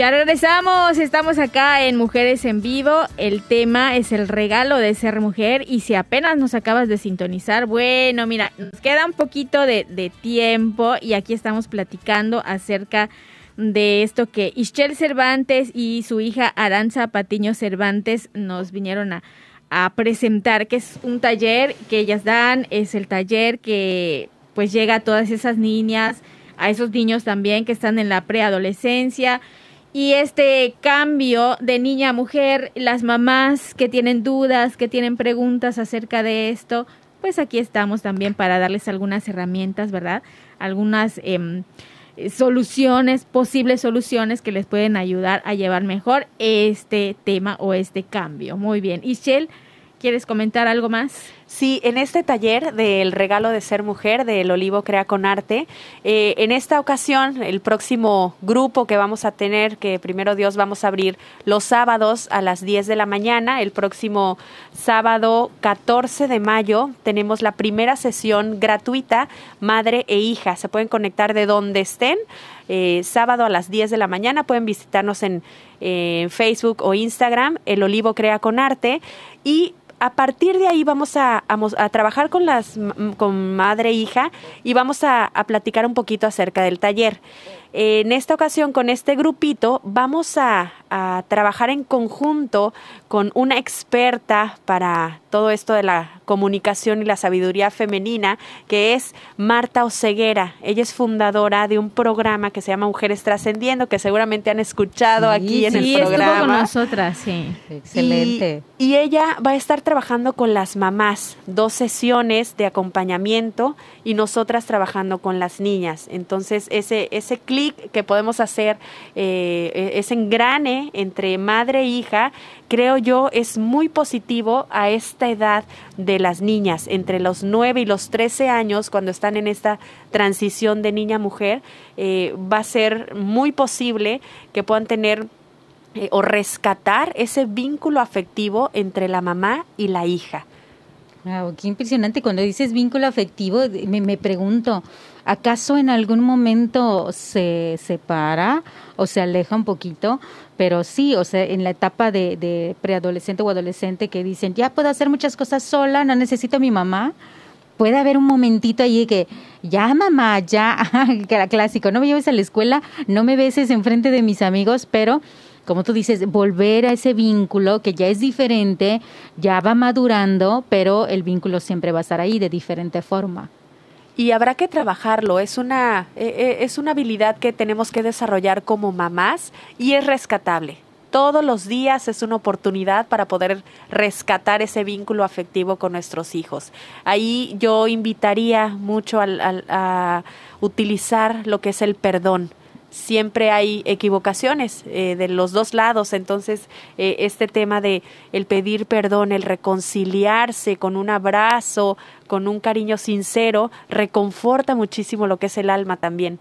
Ya regresamos, estamos acá en Mujeres en Vivo. El tema es el regalo de ser mujer y si apenas nos acabas de sintonizar, bueno, mira, nos queda un poquito de, tiempo y aquí estamos platicando acerca de esto que Ischel Cervantes y su hija Aranza Patiño Cervantes nos vinieron a, a presentar, que es un taller que ellas dan, es el taller que pues llega a todas esas niñas, a esos niños también que están en la preadolescencia y este cambio de niña a mujer, las mamás que tienen dudas, que tienen preguntas acerca de esto, pues aquí estamos también para darles algunas herramientas, ¿verdad? Algunas, eh, soluciones, posibles soluciones que les pueden ayudar a llevar mejor este tema o este cambio. Muy bien. Ishel, ¿quieres comentar algo más? Sí, en este taller del regalo de ser mujer del Olivo Crea con Arte, eh, en esta ocasión, el próximo grupo que vamos a tener, que primero Dios vamos a abrir los sábados a las 10 de la mañana, el próximo sábado 14 de mayo tenemos la primera sesión gratuita, madre e hija. Se pueden conectar de donde estén. Eh, sábado a las 10 de la mañana pueden visitarnos en eh, Facebook o Instagram, El Olivo Crea con Arte. Y a partir de ahí vamos a, trabajar con las con madre e hija y vamos a, a platicar un poquito acerca del taller. En esta ocasión, con este grupito, vamos a, trabajar en conjunto con una experta para todo esto de la comunicación y la sabiduría femenina, que es Marta Oceguera. Ella es fundadora de un programa que se llama Mujeres Trascendiendo, que seguramente han escuchado aquí en el programa. Estuvo con nosotras, sí. Excelente. Y, y ella va a estar trabajando con las mamás, dos sesiones de acompañamiento y nosotras trabajando con las niñas. Entonces, ese, ese clip que podemos hacer, eh, e-, ese engrane entre madre e hija, creo yo es muy positivo a esta edad de las niñas, entre los 9 y los 13 años, cuando están en esta transición de niña a mujer, eh, va a ser muy posible que puedan tener eh, o rescatar ese vínculo afectivo entre la mamá y la hija. Qué impresionante. Cuando dices vínculo afectivo, me, me pregunto, ¿acaso en algún momento se separa o se aleja un poquito? Pero sí, o sea, en la etapa de, de preadolescente o adolescente que dicen, ya puedo hacer muchas cosas sola, no necesito a mi mamá. Puede haber un momentito allí que, ya mamá, ya, que era clásico, no me lleves a la escuela, no me beses enfrente de mis amigos, pero como tú dices, volver a ese vínculo que ya es diferente, ya va madurando, pero el vínculo siempre va a estar ahí de diferente forma y habrá que trabajarlo. Es una, eh, eh, es una habilidad que tenemos que desarrollar como mamás y es rescatable. Todos los días es una oportunidad para poder rescatar ese vínculo afectivo con nuestros hijos. Ahí yo invitaría mucho a utilizar lo que es el perdón siempre hay equivocaciones eh, de los dos lados. Entonces, eh, este tema de el pedir perdón, el reconciliarse con un abrazo, con un cariño sincero, reconforta muchísimo lo que es el alma también.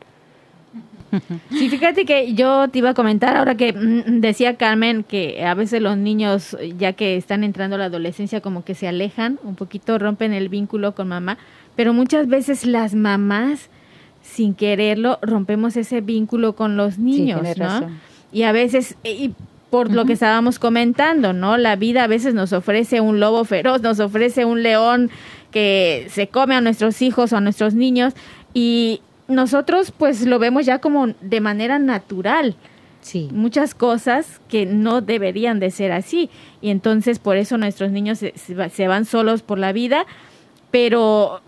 Sí, fíjate que yo te iba a comentar ahora que mm, decía Carmen que a veces los niños, ya que están entrando a la adolescencia, como que se alejan un poquito, rompen el vínculo con mamá, pero muchas veces las mamás sin quererlo rompemos ese vínculo con los niños, ¿no? Y a veces, y por lo que estábamos comentando, ¿no? La vida a veces nos ofrece un lobo feroz, nos ofrece un león que se come a nuestros hijos o a nuestros niños y nosotros pues lo vemos ya como de manera natural. Sí. Muchas cosas que no deberían de ser así. Y entonces por eso nuestros niños se, se van solos por la vida, pero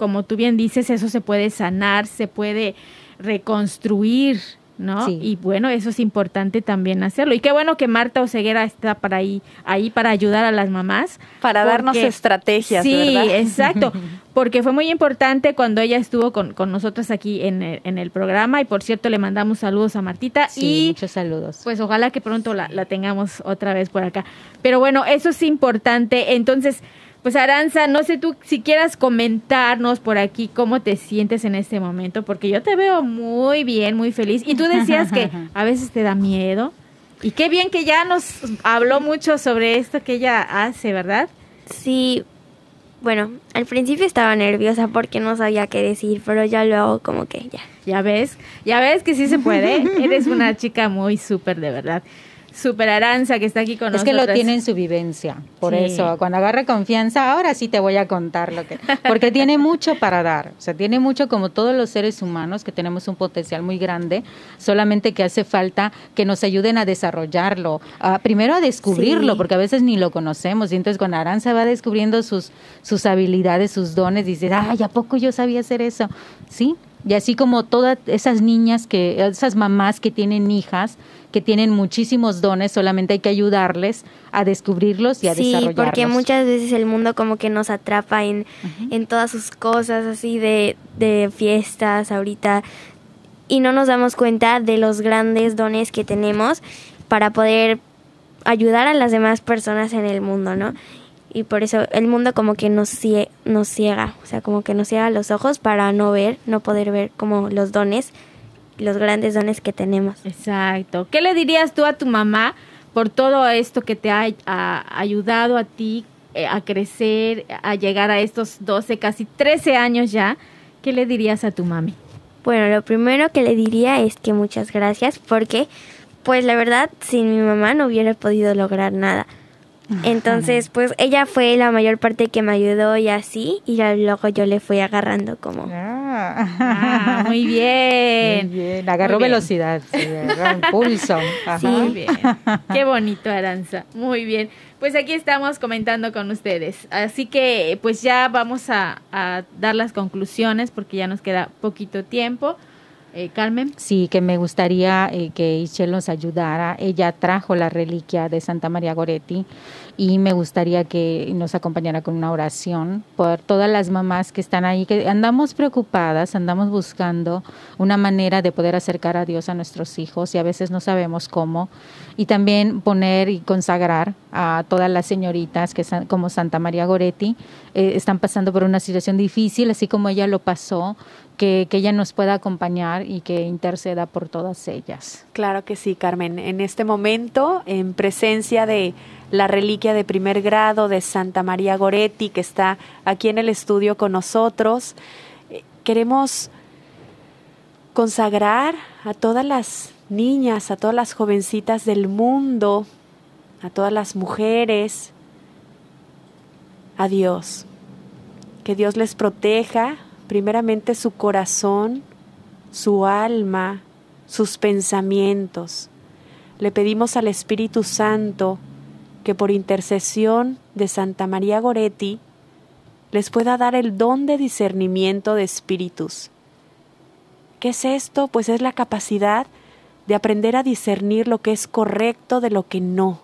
como tú bien dices, eso se puede sanar, se puede reconstruir, ¿no? Y bueno, eso es importante también hacerlo. Y qué bueno que Marta Oseguera está para ahí, ahí para ayudar a las mamás. Para darnos estrategias, sí, exacto. Porque fue muy importante cuando ella estuvo con, con nosotros aquí en el, en el programa. Y por cierto, le mandamos saludos a Martita. Sí, muchos saludos. Pues ojalá que pronto la, la tengamos otra vez por acá. Pero bueno, eso es importante. Entonces, pues Aranza, no sé tú si quieras comentarnos por aquí cómo te sientes en este momento, porque yo te veo muy bien, muy feliz. Y tú decías que a veces te da miedo. Y qué bien que ya nos habló mucho sobre esto que ella hace, ¿verdad? Sí, bueno, al principio estaba nerviosa porque no sabía qué decir, pero ya luego como que ya. Ya ves, ya ves que sí se puede. Eres una chica muy súper de verdad. Super Aranza que está aquí con nosotros. Es que lo tiene en su vivencia, por eso, cuando agarre confianza, ahora sí te voy a contar lo que... Porque tiene mucho para dar, o sea, tiene mucho como todos los seres humanos que tenemos un potencial muy grande, solamente que hace falta que nos ayuden a desarrollarlo, primero a descubrirlo, porque a veces ni lo conocemos, y entonces cuando Aranza va descubriendo sus, sus habilidades, sus dones, dice, ay, ¿a poco yo sabía hacer eso? Sí, y así como todas esas niñas que, esas mamás que tienen hijas, que tienen muchísimos dones, solamente hay que ayudarles a descubrirlos y a sí, Sí, porque muchas veces el mundo como que nos atrapa en, en todas sus cosas, así de, de fiestas ahorita. y no nos damos cuenta de los grandes dones que tenemos para poder ayudar a las demás personas en el mundo, ¿no? Y por eso el mundo como que nos, nos ciega, o sea, como que nos ciega los ojos para no ver, no poder ver como los dones, los grandes dones que tenemos. Exacto. ¿Qué le dirías tú a tu mamá por todo esto que te ha, ayudado a ti eh, a crecer, a llegar a estos 12, casi 13 años ya? ¿Qué le dirías a tu mami? Bueno, lo primero que le diría es que muchas gracias porque, pues la verdad, sin mi mamá no hubiera podido lograr nada. Entonces, pues ella fue la mayor parte que me ayudó y así, y luego yo le fui agarrando como... Ah, ah muy bien. Muy bien, agarró velocidad, agarró impulso. Sí. Muy bien. Qué bonito, Aranza. Muy bien. Pues aquí estamos comentando con ustedes. Así que pues ya vamos a, a dar las conclusiones porque ya nos queda poquito tiempo. Eh, Carmen. Sí, que me gustaría eh, que Ichel nos ayudara. Ella trajo la reliquia de Santa María Goretti y me gustaría que nos acompañara con una oración por todas las mamás que están ahí, que andamos preocupadas, andamos buscando una manera de poder acercar a Dios a nuestros hijos y a veces no sabemos cómo. Y también poner y consagrar a todas las señoritas que como Santa María Goretti eh, están pasando por una situación difícil, así como ella lo pasó, que, ella nos pueda acompañar y que interceda por todas ellas. Claro que sí, Carmen. En este momento, en presencia de la reliquia de primer grado de Santa María Goretti, que está aquí en el estudio con nosotros. Eh, queremos consagrar a todas las niñas, a todas las jovencitas del mundo, a todas las mujeres, a Dios. Que Dios les proteja, primeramente su corazón, su alma, sus pensamientos. Le pedimos al Espíritu Santo que por intercesión de Santa María Goretti les pueda dar el don de discernimiento de espíritus. ¿Qué es esto? Pues es la capacidad de aprender a discernir lo que es correcto de lo que no.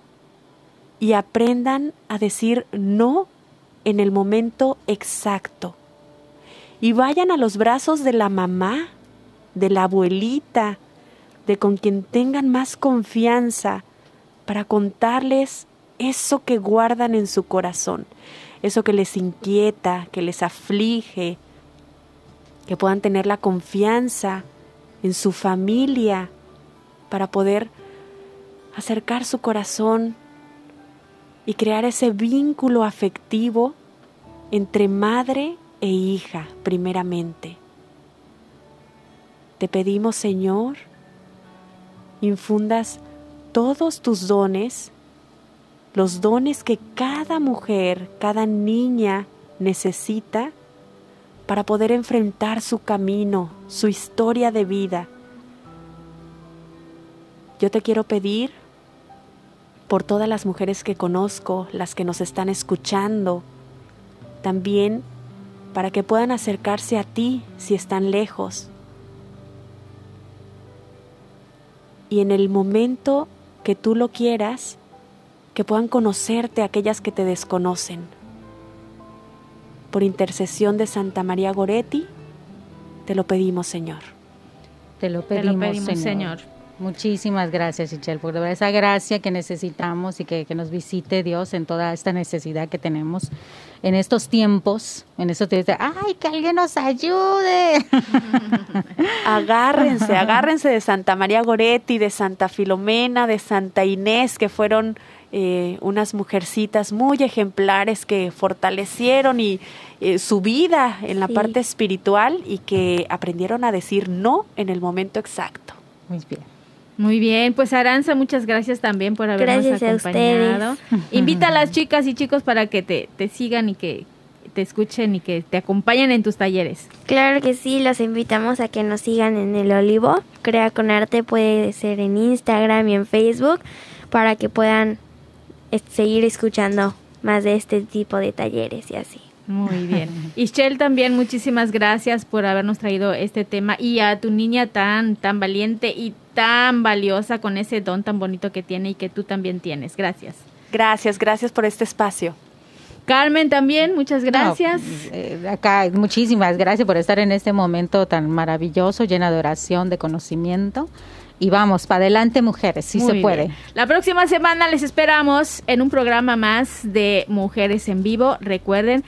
Y aprendan a decir no en el momento exacto. Y vayan a los brazos de la mamá, de la abuelita, de con quien tengan más confianza, para contarles eso que guardan en su corazón, eso que les inquieta, que les aflige, que puedan tener la confianza en su familia para poder acercar su corazón y crear ese vínculo afectivo entre madre e hija primeramente. Te pedimos, Señor, infundas todos tus dones los dones que cada mujer, cada niña necesita para poder enfrentar su camino, su historia de vida. Yo te quiero pedir por todas las mujeres que conozco, las que nos están escuchando, también para que puedan acercarse a ti si están lejos. Y en el momento que tú lo quieras, que puedan conocerte aquellas que te desconocen. Por intercesión de Santa María Goretti, te lo pedimos, Señor. Te lo pedimos, señor. Muchísimas gracias, Michelle, por esa gracia que necesitamos y que, que, nos visite Dios en toda esta necesidad que tenemos en estos tiempos. En te dice, ¡ay, que alguien nos ayude! agárrense, agárrense de Santa María Goretti, de Santa Filomena, de Santa Inés, que fueron eh, unas mujercitas muy ejemplares que fortalecieron y eh, su vida en la parte espiritual y que aprendieron a decir no en el momento exacto. Muy bien. Muy bien, pues Aranza, muchas gracias también por habernos acompañado. Invita a las chicas y chicos para que te, te sigan y que te escuchen y que te acompañen en tus talleres. Claro que sí, los invitamos a que nos sigan en el Olivo. Crea con Arte puede ser en Instagram y en Facebook para que puedan seguir escuchando más de este tipo de talleres y así. Muy bien. Ischel también muchísimas gracias por habernos traído este tema y a tu niña tan tan valiente y tan valiosa con ese don tan bonito que tiene y que tú también tienes. Gracias. Gracias, gracias por este espacio. Carmen también, muchas gracias. Eh, acá, muchísimas gracias por estar en este momento tan maravilloso, llena de oración, de conocimiento. Y vamos, para adelante mujeres, sí se puede. La próxima semana les esperamos en un programa más de Mujeres en Vivo. Recuerden,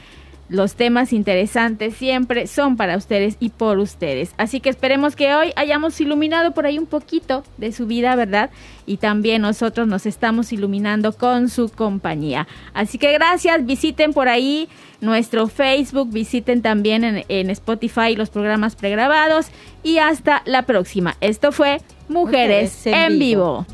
los temas interesantes siempre son para ustedes y por ustedes. Así que esperemos que hoy hayamos iluminado por ahí un poquito de su vida, ¿verdad? Y también nosotros nos estamos iluminando con su compañía. Así que gracias, visiten por ahí nuestro Facebook, visiten también en, Spotify los programas pregrabados y hasta la próxima. Esto fue Mujeres, en, vivo.